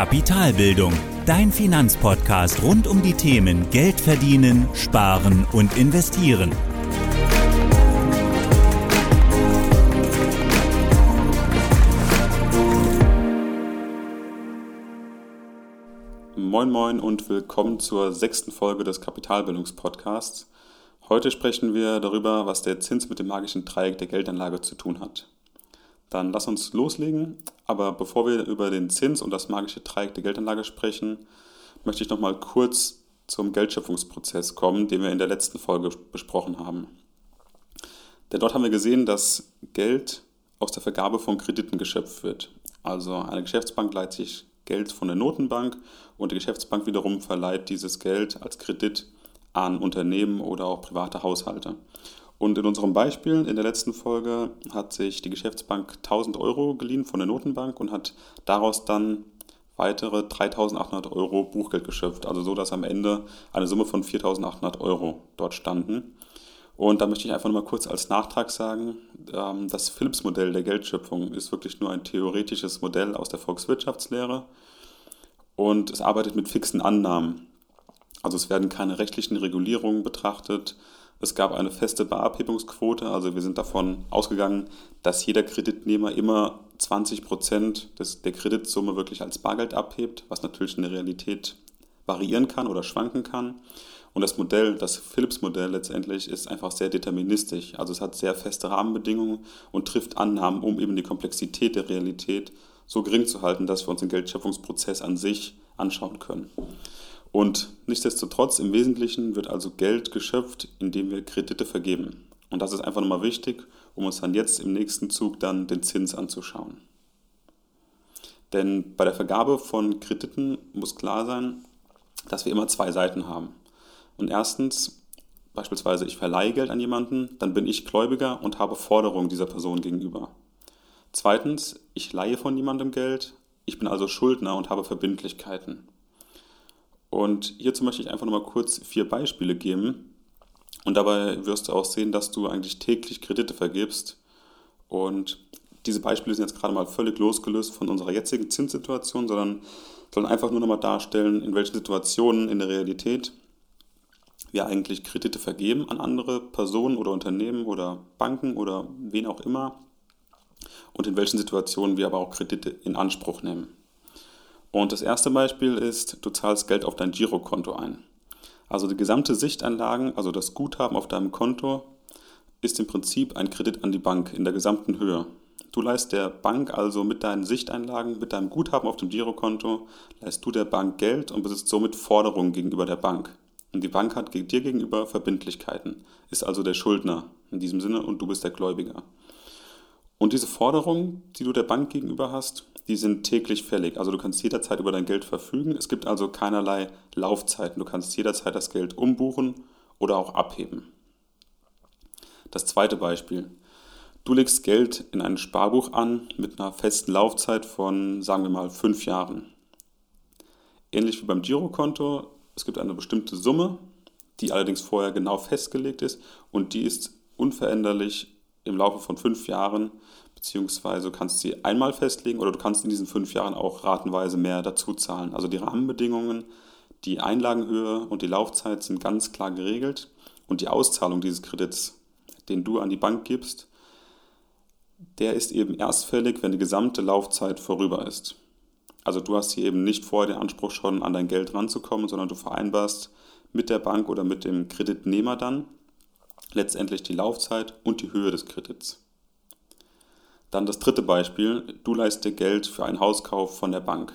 Kapitalbildung, dein Finanzpodcast rund um die Themen Geld verdienen, sparen und investieren. Moin Moin und willkommen zur sechsten Folge des Kapitalbildungspodcasts. Heute sprechen wir darüber, was der Zins mit dem magischen Dreieck der Geldanlage zu tun hat. Dann lass uns loslegen. Aber bevor wir über den Zins und das magische Dreieck der Geldanlage sprechen, möchte ich noch mal kurz zum Geldschöpfungsprozess kommen, den wir in der letzten Folge besprochen haben. Denn dort haben wir gesehen, dass Geld aus der Vergabe von Krediten geschöpft wird. Also eine Geschäftsbank leiht sich Geld von der Notenbank und die Geschäftsbank wiederum verleiht dieses Geld als Kredit an Unternehmen oder auch private Haushalte. Und in unserem Beispiel in der letzten Folge hat sich die Geschäftsbank 1000 Euro geliehen von der Notenbank und hat daraus dann weitere 3800 Euro Buchgeld geschöpft. Also so, dass am Ende eine Summe von 4800 Euro dort standen. Und da möchte ich einfach nur mal kurz als Nachtrag sagen, ähm, das Philips-Modell der Geldschöpfung ist wirklich nur ein theoretisches Modell aus der Volkswirtschaftslehre und es arbeitet mit fixen Annahmen. Also es werden keine rechtlichen Regulierungen betrachtet, es gab eine feste Barabhebungsquote, also wir sind davon ausgegangen, dass jeder Kreditnehmer immer 20 Prozent der Kreditsumme wirklich als Bargeld abhebt, was natürlich in der Realität variieren kann oder schwanken kann. Und das Modell, das Philips-Modell letztendlich, ist einfach sehr deterministisch. Also es hat sehr feste Rahmenbedingungen und trifft Annahmen, um eben die Komplexität der Realität so gering zu halten, dass wir uns den Geldschöpfungsprozess an sich anschauen können. Und nichtsdestotrotz, im Wesentlichen wird also Geld geschöpft, indem wir Kredite vergeben. Und das ist einfach nochmal wichtig, um uns dann jetzt im nächsten Zug dann den Zins anzuschauen. Denn bei der Vergabe von Krediten muss klar sein, dass wir immer zwei Seiten haben. Und erstens, beispielsweise ich verleihe Geld an jemanden, dann bin ich Gläubiger und habe Forderungen dieser Person gegenüber. Zweitens, ich leihe von jemandem Geld, ich bin also Schuldner und habe Verbindlichkeiten. Und hierzu möchte ich einfach nochmal kurz vier Beispiele geben. Und dabei wirst du auch sehen, dass du eigentlich täglich Kredite vergibst. Und diese Beispiele sind jetzt gerade mal völlig losgelöst von unserer jetzigen Zinssituation, sondern sollen einfach nur nochmal darstellen, in welchen Situationen in der Realität wir eigentlich Kredite vergeben an andere Personen oder Unternehmen oder Banken oder wen auch immer und in welchen Situationen wir aber auch Kredite in Anspruch nehmen. Und das erste Beispiel ist, du zahlst Geld auf dein Girokonto ein. Also die gesamte Sichtanlagen, also das Guthaben auf deinem Konto, ist im Prinzip ein Kredit an die Bank in der gesamten Höhe. Du leist der Bank also mit deinen Sichteinlagen, mit deinem Guthaben auf dem Girokonto, leist du der Bank Geld und besitzt somit Forderungen gegenüber der Bank. Und die Bank hat dir gegenüber Verbindlichkeiten, ist also der Schuldner in diesem Sinne und du bist der Gläubiger. Und diese Forderungen, die du der Bank gegenüber hast, die sind täglich fällig. Also du kannst jederzeit über dein Geld verfügen. Es gibt also keinerlei Laufzeiten. Du kannst jederzeit das Geld umbuchen oder auch abheben. Das zweite Beispiel. Du legst Geld in ein Sparbuch an mit einer festen Laufzeit von, sagen wir mal, fünf Jahren. Ähnlich wie beim Girokonto, es gibt eine bestimmte Summe, die allerdings vorher genau festgelegt ist und die ist unveränderlich im Laufe von fünf Jahren beziehungsweise du kannst sie einmal festlegen oder du kannst in diesen fünf Jahren auch ratenweise mehr dazu zahlen. Also die Rahmenbedingungen, die Einlagenhöhe und die Laufzeit sind ganz klar geregelt und die Auszahlung dieses Kredits, den du an die Bank gibst, der ist eben erst fällig, wenn die gesamte Laufzeit vorüber ist. Also du hast hier eben nicht vorher den Anspruch schon an dein Geld ranzukommen, sondern du vereinbarst mit der Bank oder mit dem Kreditnehmer dann letztendlich die Laufzeit und die Höhe des Kredits. Dann das dritte Beispiel, du leist dir Geld für einen Hauskauf von der Bank.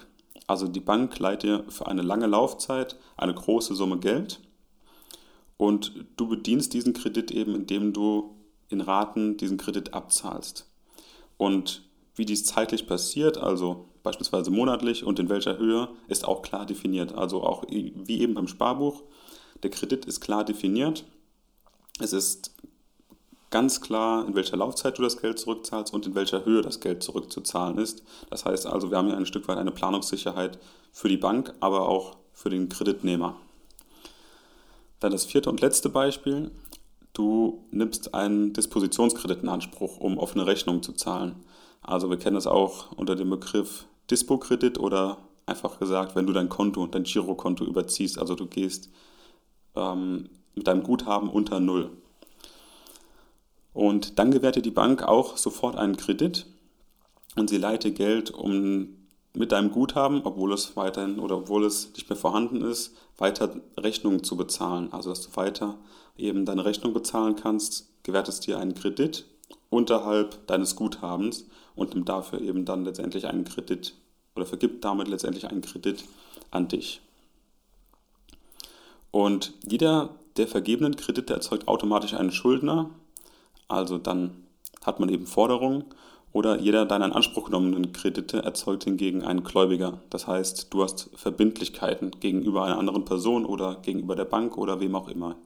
Also die Bank leiht dir für eine lange Laufzeit eine große Summe Geld und du bedienst diesen Kredit eben, indem du in Raten diesen Kredit abzahlst. Und wie dies zeitlich passiert, also beispielsweise monatlich und in welcher Höhe, ist auch klar definiert. Also auch wie eben beim Sparbuch, der Kredit ist klar definiert. Es ist ganz klar, in welcher Laufzeit du das Geld zurückzahlst und in welcher Höhe das Geld zurückzuzahlen ist. Das heißt also, wir haben hier ein Stück weit eine Planungssicherheit für die Bank, aber auch für den Kreditnehmer. Dann das vierte und letzte Beispiel. Du nimmst einen Dispositionskredit in Anspruch, um offene Rechnungen zu zahlen. Also wir kennen das auch unter dem Begriff Dispo-Kredit oder Einfach gesagt, wenn du dein Konto, dein Girokonto überziehst, also du gehst ähm, mit deinem Guthaben unter Null. Und dann gewährt dir die Bank auch sofort einen Kredit und sie leiht dir Geld, um mit deinem Guthaben, obwohl es weiterhin oder obwohl es nicht mehr vorhanden ist, weiter Rechnungen zu bezahlen. Also dass du weiter eben deine Rechnung bezahlen kannst, gewährt es dir einen Kredit unterhalb deines Guthabens und nimmt dafür eben dann letztendlich einen Kredit oder vergibt damit letztendlich einen Kredit an dich. Und jeder der vergebenen Kredite erzeugt automatisch einen Schuldner, also dann hat man eben Forderungen oder jeder deiner in Anspruch genommenen Kredite erzeugt hingegen einen Gläubiger. Das heißt, du hast Verbindlichkeiten gegenüber einer anderen Person oder gegenüber der Bank oder wem auch immer.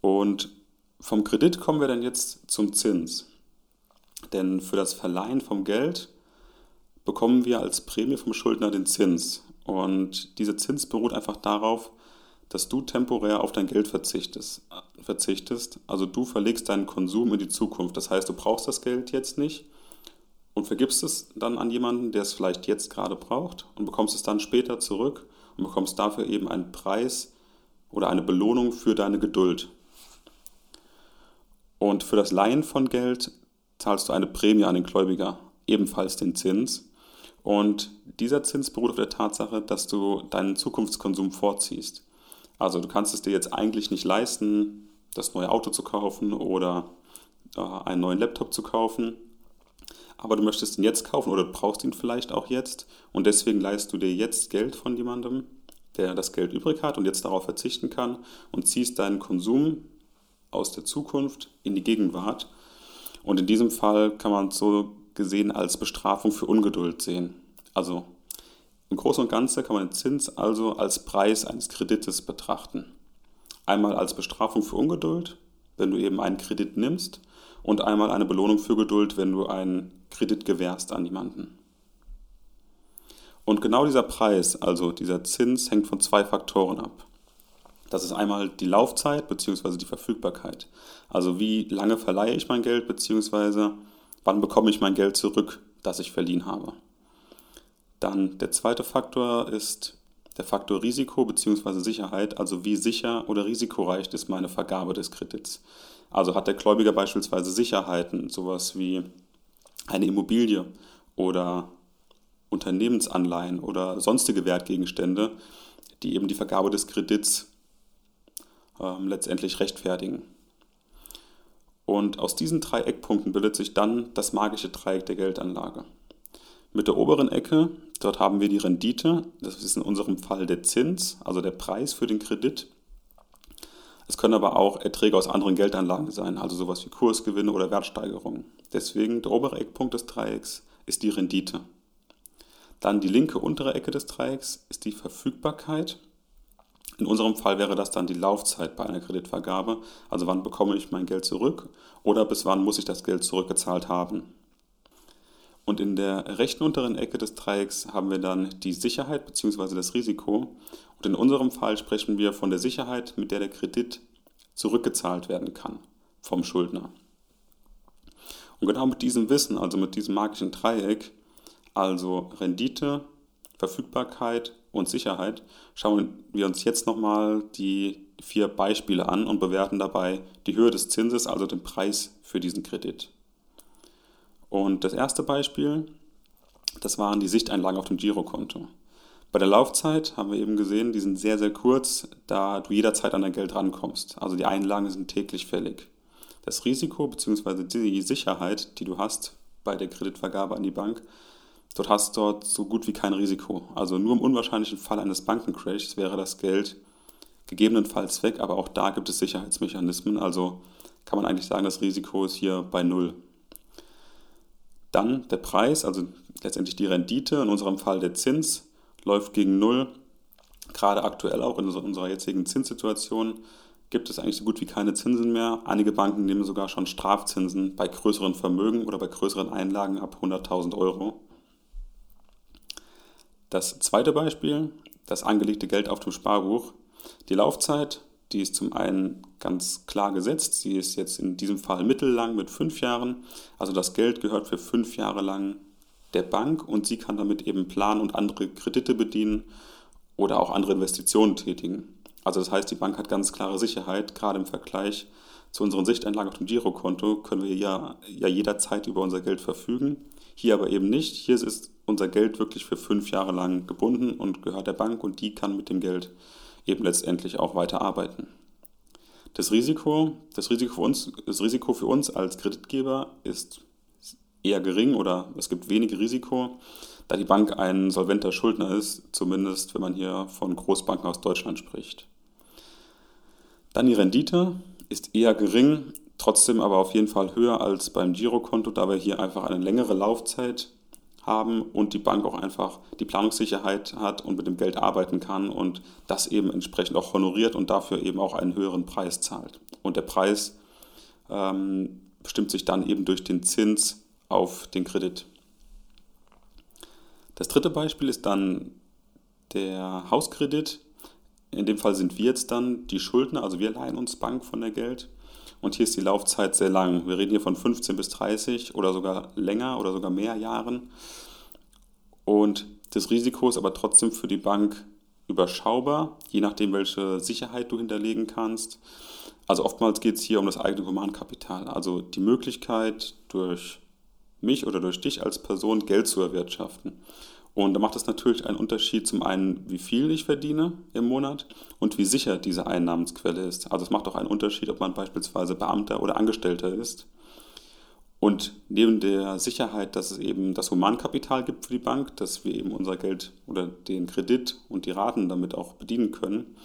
Und vom Kredit kommen wir dann jetzt zum Zins. Denn für das Verleihen vom Geld bekommen wir als Prämie vom Schuldner den Zins. Und dieser Zins beruht einfach darauf, dass du temporär auf dein Geld verzichtest, verzichtest. Also du verlegst deinen Konsum in die Zukunft. Das heißt, du brauchst das Geld jetzt nicht und vergibst es dann an jemanden, der es vielleicht jetzt gerade braucht und bekommst es dann später zurück und bekommst dafür eben einen Preis oder eine Belohnung für deine Geduld. Und für das Leihen von Geld zahlst du eine Prämie an den Gläubiger, ebenfalls den Zins. Und dieser Zins beruht auf der Tatsache, dass du deinen Zukunftskonsum vorziehst. Also du kannst es dir jetzt eigentlich nicht leisten, das neue Auto zu kaufen oder äh, einen neuen Laptop zu kaufen. Aber du möchtest ihn jetzt kaufen oder du brauchst ihn vielleicht auch jetzt und deswegen leistest du dir jetzt Geld von jemandem, der das Geld übrig hat und jetzt darauf verzichten kann und ziehst deinen Konsum aus der Zukunft in die Gegenwart. Und in diesem Fall kann man es so gesehen als Bestrafung für Ungeduld sehen. Also im Großen und Ganzen kann man den Zins also als Preis eines Kredites betrachten. Einmal als Bestrafung für Ungeduld, wenn du eben einen Kredit nimmst, und einmal eine Belohnung für Geduld, wenn du einen Kredit gewährst an jemanden. Und genau dieser Preis, also dieser Zins, hängt von zwei Faktoren ab. Das ist einmal die Laufzeit bzw. die Verfügbarkeit. Also wie lange verleihe ich mein Geld bzw. wann bekomme ich mein Geld zurück, das ich verliehen habe. Dann der zweite Faktor ist der Faktor Risiko bzw. Sicherheit, also wie sicher oder risikoreich ist meine Vergabe des Kredits. Also hat der Gläubiger beispielsweise Sicherheiten, sowas wie eine Immobilie oder Unternehmensanleihen oder sonstige Wertgegenstände, die eben die Vergabe des Kredits äh, letztendlich rechtfertigen. Und aus diesen drei Eckpunkten bildet sich dann das magische Dreieck der Geldanlage. Mit der oberen Ecke, dort haben wir die Rendite, das ist in unserem Fall der Zins, also der Preis für den Kredit. Es können aber auch Erträge aus anderen Geldanlagen sein, also sowas wie Kursgewinne oder Wertsteigerungen. Deswegen der obere Eckpunkt des Dreiecks ist die Rendite. Dann die linke untere Ecke des Dreiecks ist die Verfügbarkeit. In unserem Fall wäre das dann die Laufzeit bei einer Kreditvergabe, also wann bekomme ich mein Geld zurück oder bis wann muss ich das Geld zurückgezahlt haben. Und in der rechten unteren Ecke des Dreiecks haben wir dann die Sicherheit bzw. das Risiko. Und in unserem Fall sprechen wir von der Sicherheit, mit der der Kredit zurückgezahlt werden kann vom Schuldner. Und genau mit diesem Wissen, also mit diesem magischen Dreieck, also Rendite, Verfügbarkeit und Sicherheit, schauen wir uns jetzt nochmal die vier Beispiele an und bewerten dabei die Höhe des Zinses, also den Preis für diesen Kredit. Und das erste Beispiel, das waren die Sichteinlagen auf dem Girokonto. Bei der Laufzeit haben wir eben gesehen, die sind sehr, sehr kurz, da du jederzeit an dein Geld rankommst. Also die Einlagen sind täglich fällig. Das Risiko bzw. die Sicherheit, die du hast bei der Kreditvergabe an die Bank, dort hast du dort so gut wie kein Risiko. Also nur im unwahrscheinlichen Fall eines Bankencrashs wäre das Geld gegebenenfalls weg, aber auch da gibt es Sicherheitsmechanismen. Also kann man eigentlich sagen, das Risiko ist hier bei Null. Dann der Preis, also letztendlich die Rendite, in unserem Fall der Zins, läuft gegen Null. Gerade aktuell auch in unserer jetzigen Zinssituation gibt es eigentlich so gut wie keine Zinsen mehr. Einige Banken nehmen sogar schon Strafzinsen bei größeren Vermögen oder bei größeren Einlagen ab 100.000 Euro. Das zweite Beispiel, das angelegte Geld auf dem Sparbuch. Die Laufzeit die ist zum einen ganz klar gesetzt. Sie ist jetzt in diesem Fall mittellang mit fünf Jahren. Also das Geld gehört für fünf Jahre lang der Bank und sie kann damit eben planen und andere Kredite bedienen oder auch andere Investitionen tätigen. Also das heißt, die Bank hat ganz klare Sicherheit, gerade im Vergleich zu unseren Sichteinlagen auf dem Girokonto können wir ja, ja jederzeit über unser Geld verfügen. Hier aber eben nicht. Hier ist unser Geld wirklich für fünf Jahre lang gebunden und gehört der Bank und die kann mit dem Geld eben letztendlich auch weiter arbeiten. Das Risiko, das Risiko, für uns, das Risiko für uns als Kreditgeber ist eher gering oder es gibt wenig Risiko, da die Bank ein solventer Schuldner ist, zumindest wenn man hier von Großbanken aus Deutschland spricht. Dann die Rendite ist eher gering, trotzdem aber auf jeden Fall höher als beim Girokonto, da wir hier einfach eine längere Laufzeit haben und die Bank auch einfach die Planungssicherheit hat und mit dem Geld arbeiten kann und das eben entsprechend auch honoriert und dafür eben auch einen höheren Preis zahlt. Und der Preis ähm, bestimmt sich dann eben durch den Zins auf den Kredit. Das dritte Beispiel ist dann der Hauskredit. In dem Fall sind wir jetzt dann die Schuldner, also wir leihen uns Bank von der Geld. Und hier ist die Laufzeit sehr lang. Wir reden hier von 15 bis 30 oder sogar länger oder sogar mehr Jahren. Und das Risiko ist aber trotzdem für die Bank überschaubar, je nachdem, welche Sicherheit du hinterlegen kannst. Also oftmals geht es hier um das eigene Humankapital, also die Möglichkeit, durch mich oder durch dich als Person Geld zu erwirtschaften. Und da macht es natürlich einen Unterschied zum einen, wie viel ich verdiene im Monat und wie sicher diese Einnahmensquelle ist. Also es macht auch einen Unterschied, ob man beispielsweise Beamter oder Angestellter ist. Und neben der Sicherheit, dass es eben das Humankapital gibt für die Bank, dass wir eben unser Geld oder den Kredit und die Raten damit auch bedienen können,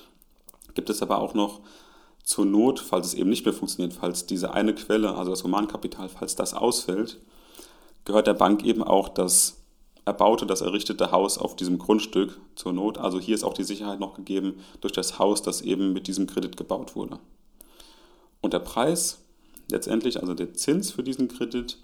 gibt es aber auch noch zur Not, falls es eben nicht mehr funktioniert, falls diese eine Quelle, also das Humankapital, falls das ausfällt, gehört der Bank eben auch das erbaute, das errichtete Haus auf diesem Grundstück zur Not. Also hier ist auch die Sicherheit noch gegeben durch das Haus, das eben mit diesem Kredit gebaut wurde. Und der Preis, letztendlich also der Zins für diesen Kredit,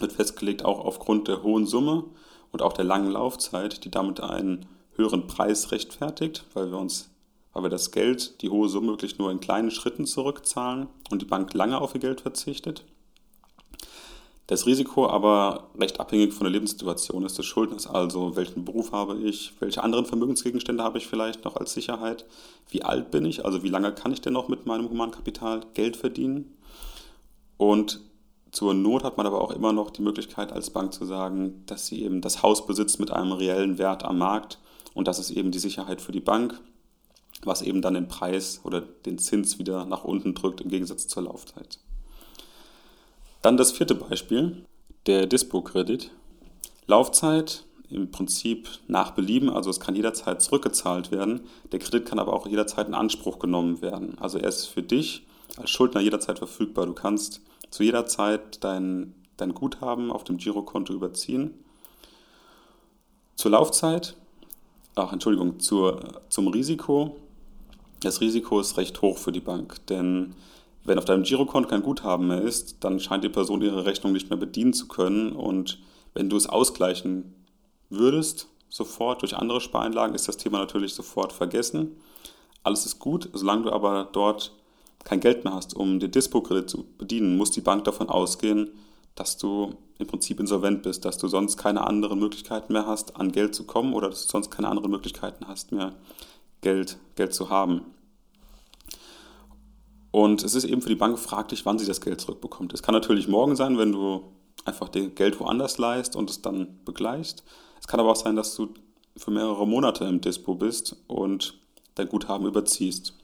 wird festgelegt auch aufgrund der hohen Summe und auch der langen Laufzeit, die damit einen höheren Preis rechtfertigt, weil wir uns weil wir das Geld, die hohe Summe wirklich nur in kleinen Schritten zurückzahlen und die Bank lange auf ihr Geld verzichtet. Das Risiko aber recht abhängig von der Lebenssituation ist des Schuldners, also welchen Beruf habe ich, welche anderen Vermögensgegenstände habe ich vielleicht noch als Sicherheit, wie alt bin ich, also wie lange kann ich denn noch mit meinem Humankapital Geld verdienen. Und zur Not hat man aber auch immer noch die Möglichkeit als Bank zu sagen, dass sie eben das Haus besitzt mit einem reellen Wert am Markt. Und das ist eben die Sicherheit für die Bank, was eben dann den Preis oder den Zins wieder nach unten drückt im Gegensatz zur Laufzeit. Dann das vierte Beispiel, der Dispo-Kredit. Laufzeit im Prinzip nach Belieben, also es kann jederzeit zurückgezahlt werden. Der Kredit kann aber auch jederzeit in Anspruch genommen werden. Also er ist für dich als Schuldner jederzeit verfügbar. Du kannst zu jeder Zeit dein, dein Guthaben auf dem Girokonto überziehen. Zur Laufzeit, ach Entschuldigung, zur, zum Risiko. Das Risiko ist recht hoch für die Bank, denn wenn auf deinem Girokonto kein Guthaben mehr ist, dann scheint die Person ihre Rechnung nicht mehr bedienen zu können. Und wenn du es ausgleichen würdest, sofort durch andere Spareinlagen, ist das Thema natürlich sofort vergessen. Alles ist gut, solange du aber dort kein Geld mehr hast, um den Dispo-Kredit zu bedienen, muss die Bank davon ausgehen, dass du im Prinzip insolvent bist, dass du sonst keine anderen Möglichkeiten mehr hast, an Geld zu kommen oder dass du sonst keine anderen Möglichkeiten hast mehr, Geld, Geld zu haben. Und es ist eben für die Bank fraglich, wann sie das Geld zurückbekommt. Es kann natürlich morgen sein, wenn du einfach das Geld woanders leist und es dann begleichst. Es kann aber auch sein, dass du für mehrere Monate im Dispo bist und dein Guthaben überziehst.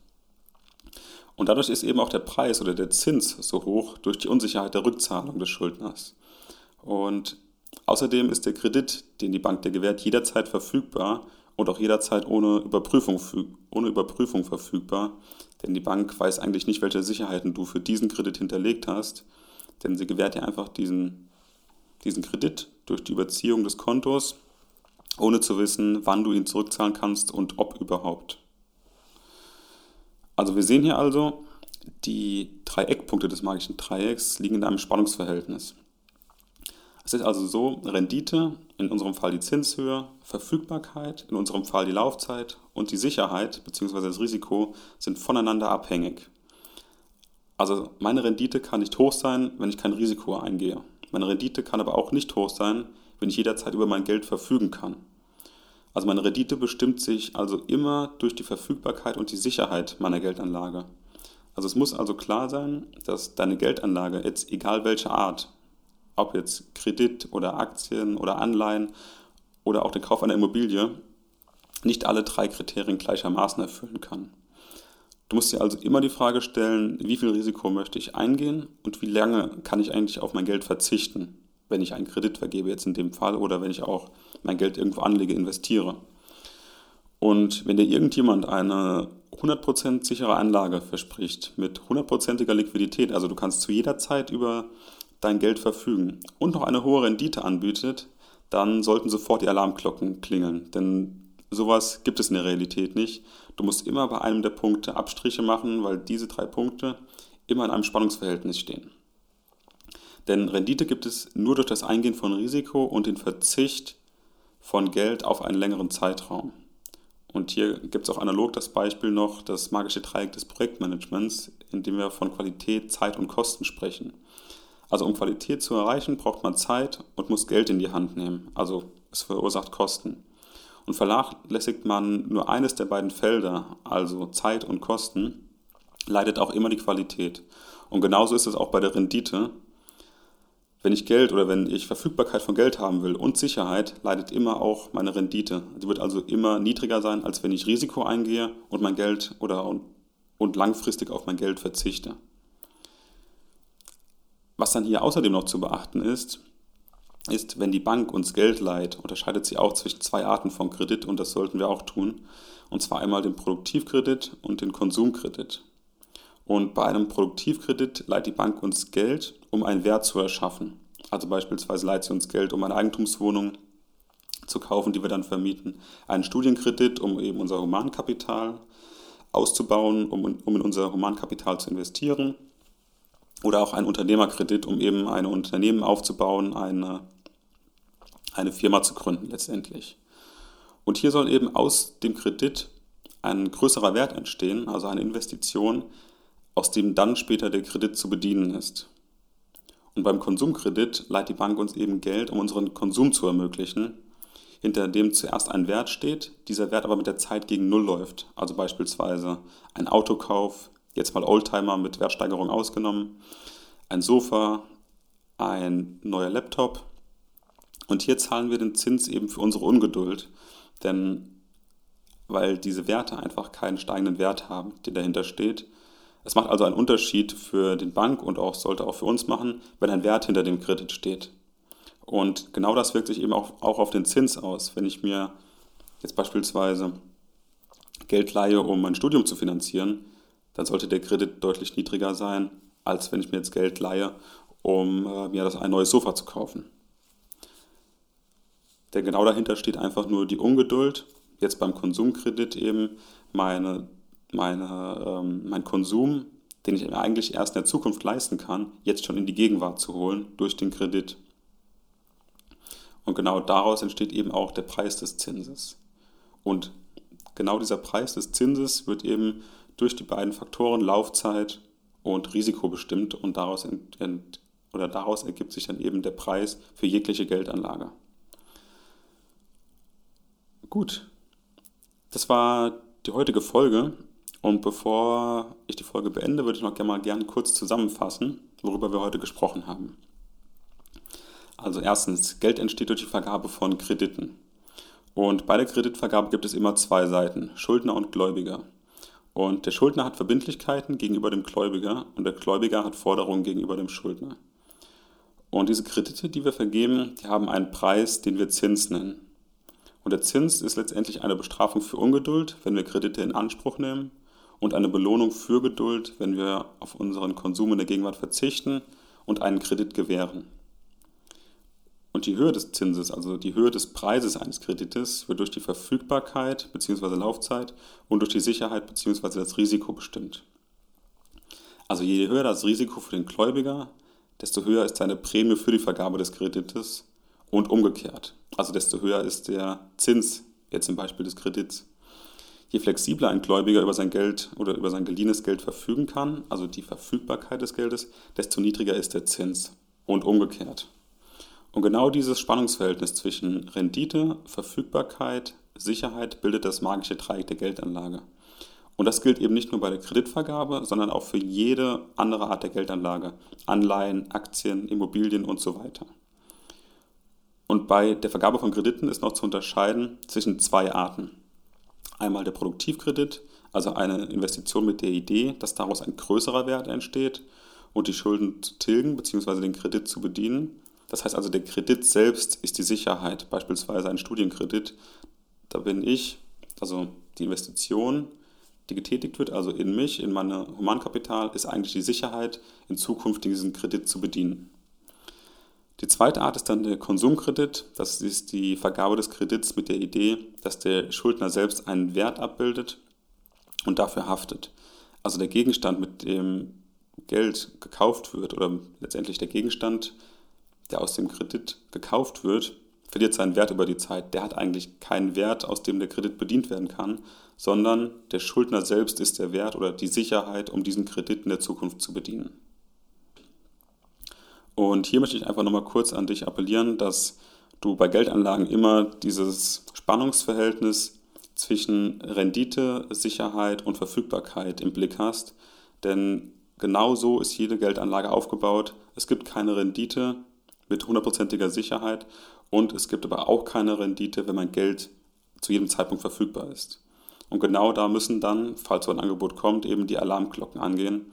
Und dadurch ist eben auch der Preis oder der Zins so hoch durch die Unsicherheit der Rückzahlung des Schuldners. Und außerdem ist der Kredit, den die Bank dir gewährt, jederzeit verfügbar und auch jederzeit ohne Überprüfung, ohne Überprüfung verfügbar. Denn die Bank weiß eigentlich nicht, welche Sicherheiten du für diesen Kredit hinterlegt hast, denn sie gewährt dir einfach diesen, diesen Kredit durch die Überziehung des Kontos, ohne zu wissen, wann du ihn zurückzahlen kannst und ob überhaupt. Also wir sehen hier also, die drei Eckpunkte des magischen Dreiecks liegen in einem Spannungsverhältnis. Es ist also so, Rendite, in unserem Fall die Zinshöhe, Verfügbarkeit, in unserem Fall die Laufzeit und die Sicherheit bzw. das Risiko sind voneinander abhängig. Also meine Rendite kann nicht hoch sein, wenn ich kein Risiko eingehe. Meine Rendite kann aber auch nicht hoch sein, wenn ich jederzeit über mein Geld verfügen kann. Also meine Rendite bestimmt sich also immer durch die Verfügbarkeit und die Sicherheit meiner Geldanlage. Also es muss also klar sein, dass deine Geldanlage jetzt egal welche Art, ob jetzt Kredit oder Aktien oder Anleihen oder auch den Kauf einer Immobilie, nicht alle drei Kriterien gleichermaßen erfüllen kann. Du musst dir also immer die Frage stellen, wie viel Risiko möchte ich eingehen und wie lange kann ich eigentlich auf mein Geld verzichten, wenn ich einen Kredit vergebe jetzt in dem Fall oder wenn ich auch mein Geld irgendwo anlege, investiere. Und wenn dir irgendjemand eine 100% sichere Anlage verspricht mit 100%iger Liquidität, also du kannst zu jeder Zeit über dein Geld verfügen und noch eine hohe Rendite anbietet, dann sollten sofort die Alarmglocken klingeln. Denn sowas gibt es in der Realität nicht. Du musst immer bei einem der Punkte Abstriche machen, weil diese drei Punkte immer in einem Spannungsverhältnis stehen. Denn Rendite gibt es nur durch das Eingehen von Risiko und den Verzicht von Geld auf einen längeren Zeitraum. Und hier gibt es auch analog das Beispiel noch, das magische Dreieck des Projektmanagements, in dem wir von Qualität, Zeit und Kosten sprechen. Also um Qualität zu erreichen, braucht man Zeit und muss Geld in die Hand nehmen. Also es verursacht Kosten. Und vernachlässigt man nur eines der beiden Felder, also Zeit und Kosten, leidet auch immer die Qualität. Und genauso ist es auch bei der Rendite. Wenn ich Geld oder wenn ich Verfügbarkeit von Geld haben will und Sicherheit, leidet immer auch meine Rendite. Die wird also immer niedriger sein, als wenn ich Risiko eingehe und mein Geld oder und langfristig auf mein Geld verzichte. Was dann hier außerdem noch zu beachten ist, ist, wenn die Bank uns Geld leiht, unterscheidet sie auch zwischen zwei Arten von Kredit und das sollten wir auch tun. Und zwar einmal den Produktivkredit und den Konsumkredit. Und bei einem Produktivkredit leiht die Bank uns Geld, um einen Wert zu erschaffen. Also beispielsweise leiht sie uns Geld, um eine Eigentumswohnung zu kaufen, die wir dann vermieten. Einen Studienkredit, um eben unser Humankapital auszubauen, um, in unser Humankapital zu investieren. Oder auch einen Unternehmerkredit, um eben ein Unternehmen aufzubauen, eine, eine Firma zu gründen letztendlich. Und hier soll eben aus dem Kredit ein größerer Wert entstehen, also eine Investition, aus dem dann später der Kredit zu bedienen ist. Und beim Konsumkredit leiht die Bank uns eben Geld, um unseren Konsum zu ermöglichen, hinter dem zuerst ein Wert steht, dieser Wert aber mit der Zeit gegen Null läuft. Also beispielsweise ein Autokauf, jetzt mal Oldtimer mit Wertsteigerung ausgenommen, ein Sofa, ein neuer Laptop. Und hier zahlen wir den Zins eben für unsere Ungeduld, denn weil diese Werte einfach keinen steigenden Wert haben, der dahinter steht, es macht also einen Unterschied für den Bank und auch sollte auch für uns machen, wenn ein Wert hinter dem Kredit steht. Und genau das wirkt sich eben auch, auch auf den Zins aus. Wenn ich mir jetzt beispielsweise Geld leihe, um mein Studium zu finanzieren, dann sollte der Kredit deutlich niedriger sein, als wenn ich mir jetzt Geld leihe, um äh, mir das ein neues Sofa zu kaufen. Denn genau dahinter steht einfach nur die Ungeduld, jetzt beim Konsumkredit eben meine meine, ähm, mein Konsum, den ich eigentlich erst in der Zukunft leisten kann, jetzt schon in die Gegenwart zu holen durch den Kredit. Und genau daraus entsteht eben auch der Preis des Zinses. Und genau dieser Preis des Zinses wird eben durch die beiden Faktoren Laufzeit und Risiko bestimmt und daraus, ent, ent, oder daraus ergibt sich dann eben der Preis für jegliche Geldanlage. Gut, das war die heutige Folge und bevor ich die Folge beende, würde ich noch gerne mal gerne kurz zusammenfassen, worüber wir heute gesprochen haben. Also erstens, Geld entsteht durch die Vergabe von Krediten. Und bei der Kreditvergabe gibt es immer zwei Seiten, Schuldner und Gläubiger. Und der Schuldner hat Verbindlichkeiten gegenüber dem Gläubiger und der Gläubiger hat Forderungen gegenüber dem Schuldner. Und diese Kredite, die wir vergeben, die haben einen Preis, den wir Zins nennen. Und der Zins ist letztendlich eine Bestrafung für Ungeduld, wenn wir Kredite in Anspruch nehmen und eine Belohnung für Geduld, wenn wir auf unseren Konsum in der Gegenwart verzichten und einen Kredit gewähren. Und die Höhe des Zinses, also die Höhe des Preises eines Kredites, wird durch die Verfügbarkeit bzw. Laufzeit und durch die Sicherheit bzw. das Risiko bestimmt. Also je höher das Risiko für den Gläubiger, desto höher ist seine Prämie für die Vergabe des Kredites und umgekehrt. Also desto höher ist der Zins jetzt im Beispiel des Kredits. Je flexibler ein Gläubiger über sein Geld oder über sein geliehenes Geld verfügen kann, also die Verfügbarkeit des Geldes, desto niedriger ist der Zins und umgekehrt. Und genau dieses Spannungsverhältnis zwischen Rendite, Verfügbarkeit, Sicherheit bildet das magische Dreieck der Geldanlage. Und das gilt eben nicht nur bei der Kreditvergabe, sondern auch für jede andere Art der Geldanlage. Anleihen, Aktien, Immobilien und so weiter. Und bei der Vergabe von Krediten ist noch zu unterscheiden zwischen zwei Arten. Einmal der Produktivkredit, also eine Investition mit der Idee, dass daraus ein größerer Wert entsteht und die Schulden zu tilgen bzw. den Kredit zu bedienen. Das heißt also, der Kredit selbst ist die Sicherheit, beispielsweise ein Studienkredit. Da bin ich, also die Investition, die getätigt wird, also in mich, in mein Humankapital, ist eigentlich die Sicherheit, in Zukunft diesen Kredit zu bedienen. Die zweite Art ist dann der Konsumkredit. Das ist die Vergabe des Kredits mit der Idee, dass der Schuldner selbst einen Wert abbildet und dafür haftet. Also der Gegenstand, mit dem Geld gekauft wird oder letztendlich der Gegenstand, der aus dem Kredit gekauft wird, verliert seinen Wert über die Zeit. Der hat eigentlich keinen Wert, aus dem der Kredit bedient werden kann, sondern der Schuldner selbst ist der Wert oder die Sicherheit, um diesen Kredit in der Zukunft zu bedienen. Und hier möchte ich einfach nochmal kurz an dich appellieren, dass du bei Geldanlagen immer dieses Spannungsverhältnis zwischen Rendite, Sicherheit und Verfügbarkeit im Blick hast. Denn genau so ist jede Geldanlage aufgebaut. Es gibt keine Rendite mit hundertprozentiger Sicherheit und es gibt aber auch keine Rendite, wenn mein Geld zu jedem Zeitpunkt verfügbar ist. Und genau da müssen dann, falls so ein Angebot kommt, eben die Alarmglocken angehen.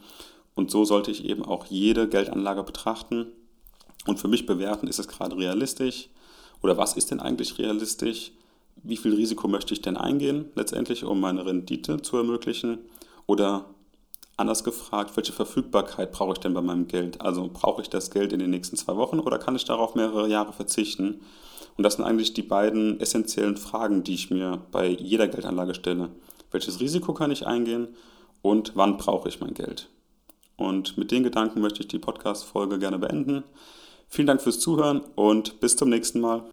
Und so sollte ich eben auch jede Geldanlage betrachten und für mich bewerten, ist es gerade realistisch oder was ist denn eigentlich realistisch? Wie viel Risiko möchte ich denn eingehen letztendlich, um meine Rendite zu ermöglichen? Oder anders gefragt, welche Verfügbarkeit brauche ich denn bei meinem Geld? Also brauche ich das Geld in den nächsten zwei Wochen oder kann ich darauf mehrere Jahre verzichten? Und das sind eigentlich die beiden essentiellen Fragen, die ich mir bei jeder Geldanlage stelle. Welches Risiko kann ich eingehen und wann brauche ich mein Geld? Und mit den Gedanken möchte ich die Podcast-Folge gerne beenden. Vielen Dank fürs Zuhören und bis zum nächsten Mal.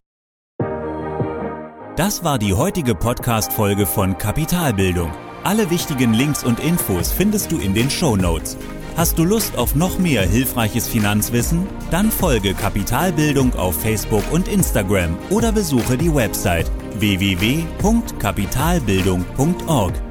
Das war die heutige Podcast-Folge von Kapitalbildung. Alle wichtigen Links und Infos findest du in den Show Notes. Hast du Lust auf noch mehr hilfreiches Finanzwissen? Dann folge Kapitalbildung auf Facebook und Instagram oder besuche die Website www.kapitalbildung.org.